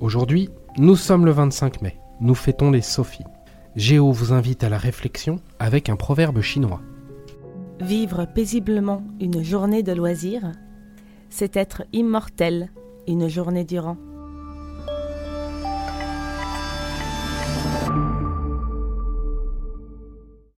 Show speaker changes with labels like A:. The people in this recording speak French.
A: Aujourd'hui, nous sommes le 25 mai. Nous fêtons les Sophies. Géo vous invite à la réflexion avec un proverbe chinois.
B: Vivre paisiblement une journée de loisir, c'est être immortel une journée durant.